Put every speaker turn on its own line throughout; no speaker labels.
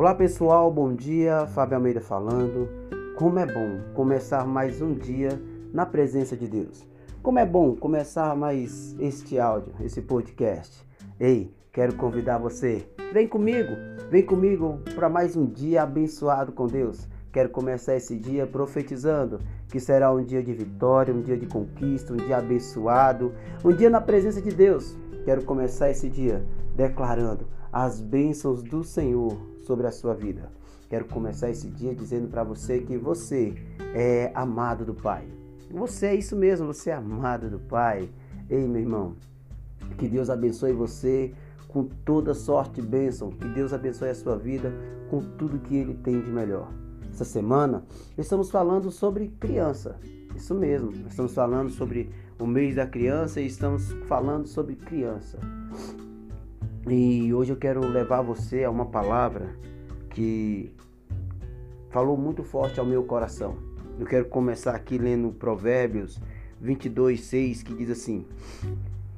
Olá pessoal, bom dia. Fábio Almeida falando. Como é bom começar mais um dia na presença de Deus. Como é bom começar mais este áudio, esse podcast. Ei, quero convidar você. Vem comigo, vem comigo para mais um dia abençoado com Deus. Quero começar esse dia profetizando que será um dia de vitória, um dia de conquista, um dia abençoado, um dia na presença de Deus. Quero começar esse dia declarando as bênçãos do Senhor sobre a sua vida. Quero começar esse dia dizendo para você que você é amado do Pai. Você é isso mesmo, você é amado do Pai. Ei, meu irmão, que Deus abençoe você com toda sorte e bênção. Que Deus abençoe a sua vida com tudo que Ele tem de melhor. Essa semana estamos falando sobre criança. Isso mesmo, estamos falando sobre o mês da criança e estamos falando sobre criança. E hoje eu quero levar você a uma palavra que falou muito forte ao meu coração. Eu quero começar aqui lendo Provérbios 22, 6, que diz assim: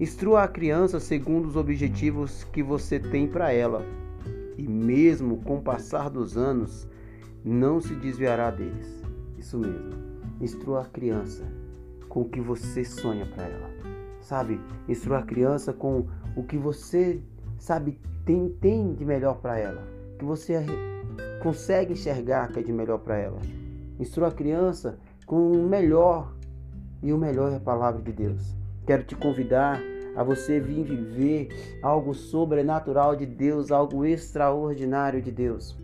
Instrua a criança segundo os objetivos que você tem para ela, e mesmo com o passar dos anos, não se desviará deles. Isso mesmo. Instrua a criança com o que você sonha para ela. Sabe? Instrua a criança com o que você sabe tem, tem de melhor para ela, que você consegue enxergar que é de melhor para ela. Instrua a criança com o melhor e o melhor é a palavra de Deus. Quero te convidar a você vir viver algo sobrenatural de Deus, algo extraordinário de Deus.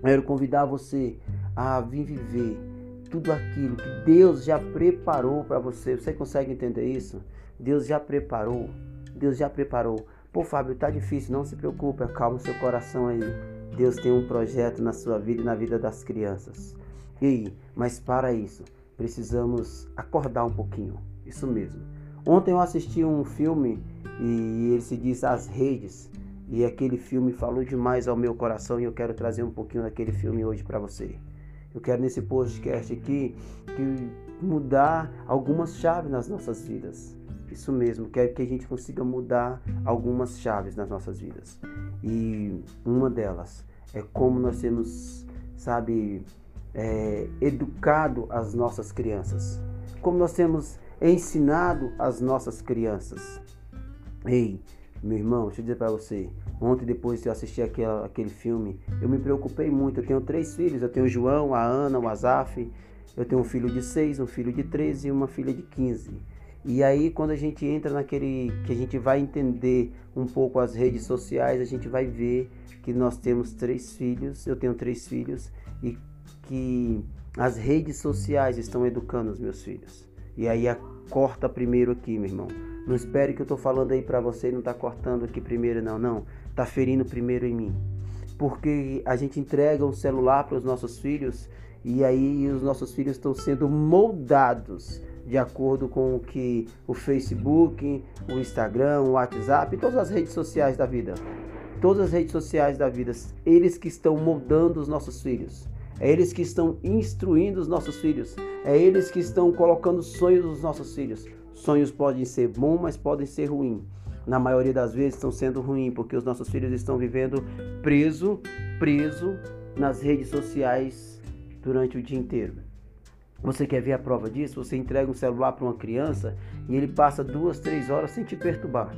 Quero convidar você a vir viver tudo aquilo que Deus já preparou para você. Você consegue entender isso? Deus já preparou. Deus já preparou. Pô, Fábio, tá difícil, não se preocupe, acalma o seu coração aí. Deus tem um projeto na sua vida e na vida das crianças. E mas para isso, precisamos acordar um pouquinho. Isso mesmo. Ontem eu assisti um filme e ele se diz As Redes. E aquele filme falou demais ao meu coração e eu quero trazer um pouquinho daquele filme hoje para você. Eu quero nesse podcast aqui que mudar algumas chaves nas nossas vidas. Isso mesmo, quero que a gente consiga mudar algumas chaves nas nossas vidas. E uma delas é como nós temos, sabe, é, educado as nossas crianças. Como nós temos ensinado as nossas crianças. Ei, meu irmão, deixa eu dizer para você. Ontem, depois de eu assistir aquele, aquele filme, eu me preocupei muito. Eu tenho três filhos. Eu tenho o João, a Ana, o Azaf. Eu tenho um filho de seis, um filho de 13 e uma filha de 15. E aí, quando a gente entra naquele que a gente vai entender um pouco as redes sociais, a gente vai ver que nós temos três filhos, eu tenho três filhos, e que as redes sociais estão educando os meus filhos. E aí, a, corta primeiro aqui, meu irmão. Não espere que eu estou falando aí para você e não está cortando aqui primeiro, não. Não, está ferindo primeiro em mim. Porque a gente entrega um celular para os nossos filhos e aí os nossos filhos estão sendo moldados de acordo com o que o Facebook, o Instagram, o WhatsApp, todas as redes sociais da vida. Todas as redes sociais da vida, eles que estão moldando os nossos filhos. É eles que estão instruindo os nossos filhos. É eles que estão colocando sonhos nos nossos filhos. Sonhos podem ser bons, mas podem ser ruins. Na maioria das vezes estão sendo ruins, porque os nossos filhos estão vivendo preso, preso nas redes sociais durante o dia inteiro. Você quer ver a prova disso? Você entrega um celular para uma criança e ele passa duas, três horas sem te perturbar.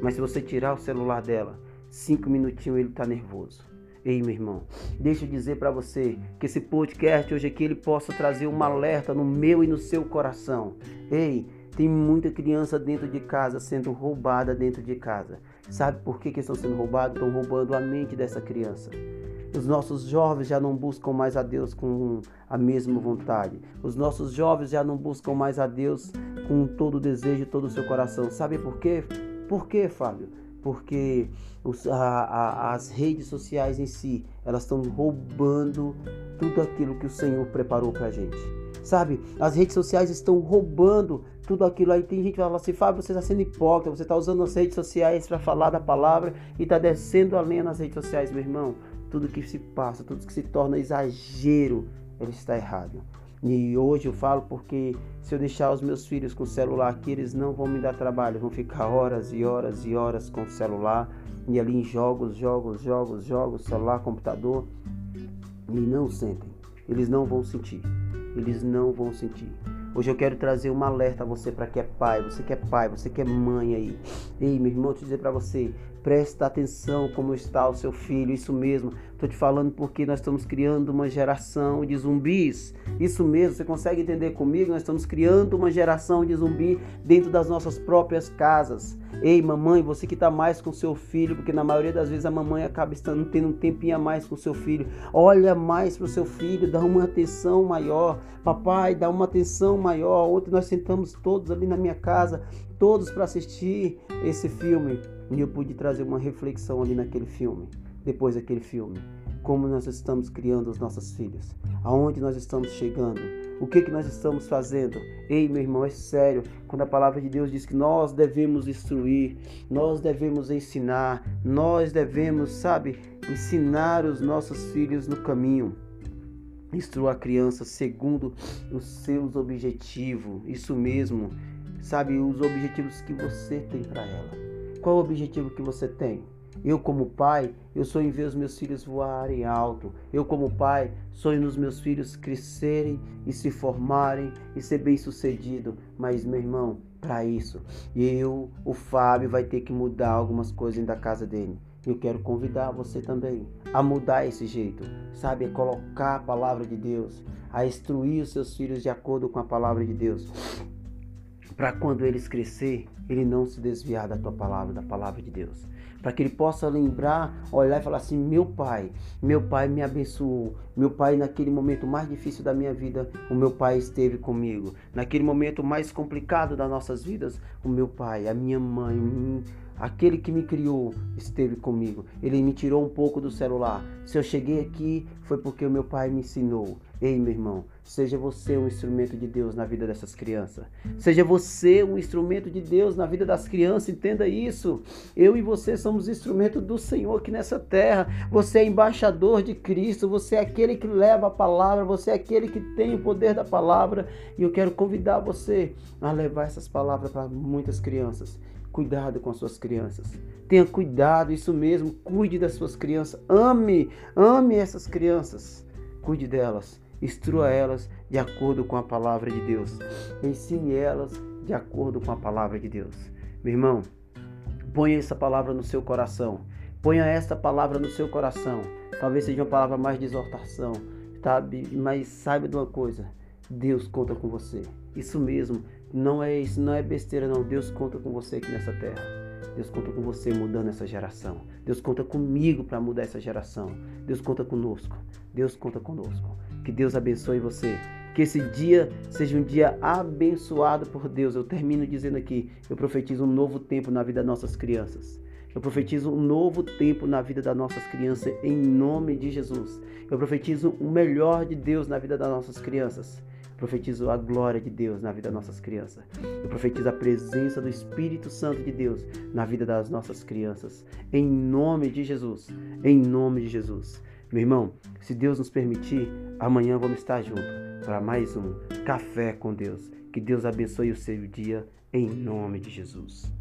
Mas se você tirar o celular dela, cinco minutinhos ele está nervoso. Ei, meu irmão, deixa eu dizer para você que esse podcast hoje aqui ele possa trazer um alerta no meu e no seu coração. Ei, tem muita criança dentro de casa sendo roubada dentro de casa. Sabe por que, que estão sendo roubados? Estão roubando a mente dessa criança. Os nossos jovens já não buscam mais a Deus com a mesma vontade. Os nossos jovens já não buscam mais a Deus com todo o desejo, todo o seu coração. Sabe por quê? Por quê, Fábio? Porque os, a, a, as redes sociais em si, elas estão roubando tudo aquilo que o Senhor preparou para a gente. Sabe? As redes sociais estão roubando tudo aquilo. Aí tem gente que fala assim, Fábio, você está sendo hipócrita, você está usando as redes sociais para falar da palavra e está descendo a lenha nas redes sociais, meu irmão tudo que se passa, tudo que se torna exagero, ele está errado. E hoje eu falo porque se eu deixar os meus filhos com o celular aqui, eles não vão me dar trabalho, vão ficar horas e horas e horas com o celular e ali em jogos, jogos, jogos, jogos, celular, computador e não sentem. Eles não vão sentir. Eles não vão sentir. Hoje eu quero trazer um alerta a você para que é pai, você que é pai, você que é mãe aí. Ei, meu irmão, te dizer para você, presta atenção como está o seu filho, isso mesmo. Estou te falando porque nós estamos criando uma geração de zumbis. Isso mesmo, você consegue entender comigo? Nós estamos criando uma geração de zumbi dentro das nossas próprias casas. Ei, mamãe, você que está mais com seu filho, porque na maioria das vezes a mamãe acaba estando tendo um tempinho a mais com seu filho. Olha mais para o seu filho, dá uma atenção maior. Papai, dá uma atenção maior. Ontem nós sentamos todos ali na minha casa, todos para assistir esse filme. E eu pude trazer uma reflexão ali naquele filme, depois daquele filme. Como nós estamos criando os nossos filhos, aonde nós estamos chegando, o que, que nós estamos fazendo. Ei, meu irmão, é sério, quando a palavra de Deus diz que nós devemos instruir, nós devemos ensinar, nós devemos, sabe, ensinar os nossos filhos no caminho. Instrua a criança segundo os seus objetivos, isso mesmo, sabe, os objetivos que você tem para ela. Qual o objetivo que você tem? Eu, como pai, eu sonho em ver os meus filhos voarem alto. Eu, como pai, sonho nos meus filhos crescerem e se formarem e ser bem-sucedido. Mas, meu irmão, para isso, eu, o Fábio, vai ter que mudar algumas coisas da casa dele. Eu quero convidar você também a mudar esse jeito, sabe? A colocar a palavra de Deus, a instruir os seus filhos de acordo com a palavra de Deus. Para quando eles crescer, ele não se desviar da tua palavra, da palavra de Deus. Para que ele possa lembrar, olhar e falar assim: meu pai, meu pai me abençoou. Meu pai, naquele momento mais difícil da minha vida, o meu pai esteve comigo. Naquele momento mais complicado das nossas vidas, o meu pai, a minha mãe, Aquele que me criou esteve comigo. Ele me tirou um pouco do celular. Se eu cheguei aqui, foi porque o meu pai me ensinou. Ei, meu irmão, seja você um instrumento de Deus na vida dessas crianças. Seja você um instrumento de Deus na vida das crianças, entenda isso. Eu e você somos instrumento do Senhor aqui nessa terra. Você é embaixador de Cristo, você é aquele que leva a palavra, você é aquele que tem o poder da palavra. E eu quero convidar você a levar essas palavras para muitas crianças Cuidado com as suas crianças. Tenha cuidado, isso mesmo. Cuide das suas crianças. Ame, ame essas crianças. Cuide delas. Instrua elas de acordo com a palavra de Deus. Ensine elas de acordo com a palavra de Deus. Meu irmão, ponha essa palavra no seu coração. Ponha esta palavra no seu coração. Talvez seja uma palavra mais de exortação, sabe? Mas saiba de uma coisa: Deus conta com você. Isso mesmo. Não é isso, não é besteira não. Deus conta com você aqui nessa terra. Deus conta com você mudando essa geração. Deus conta comigo para mudar essa geração. Deus conta conosco. Deus conta conosco. Que Deus abençoe você. Que esse dia seja um dia abençoado por Deus. Eu termino dizendo aqui: eu profetizo um novo tempo na vida das nossas crianças. Eu profetizo um novo tempo na vida das nossas crianças, em nome de Jesus. Eu profetizo o melhor de Deus na vida das nossas crianças profetizo a glória de Deus na vida das nossas crianças. Eu profetizo a presença do Espírito Santo de Deus na vida das nossas crianças. Em nome de Jesus. Em nome de Jesus. Meu irmão, se Deus nos permitir, amanhã vamos estar juntos para mais um Café com Deus. Que Deus abençoe o seu dia em nome de Jesus.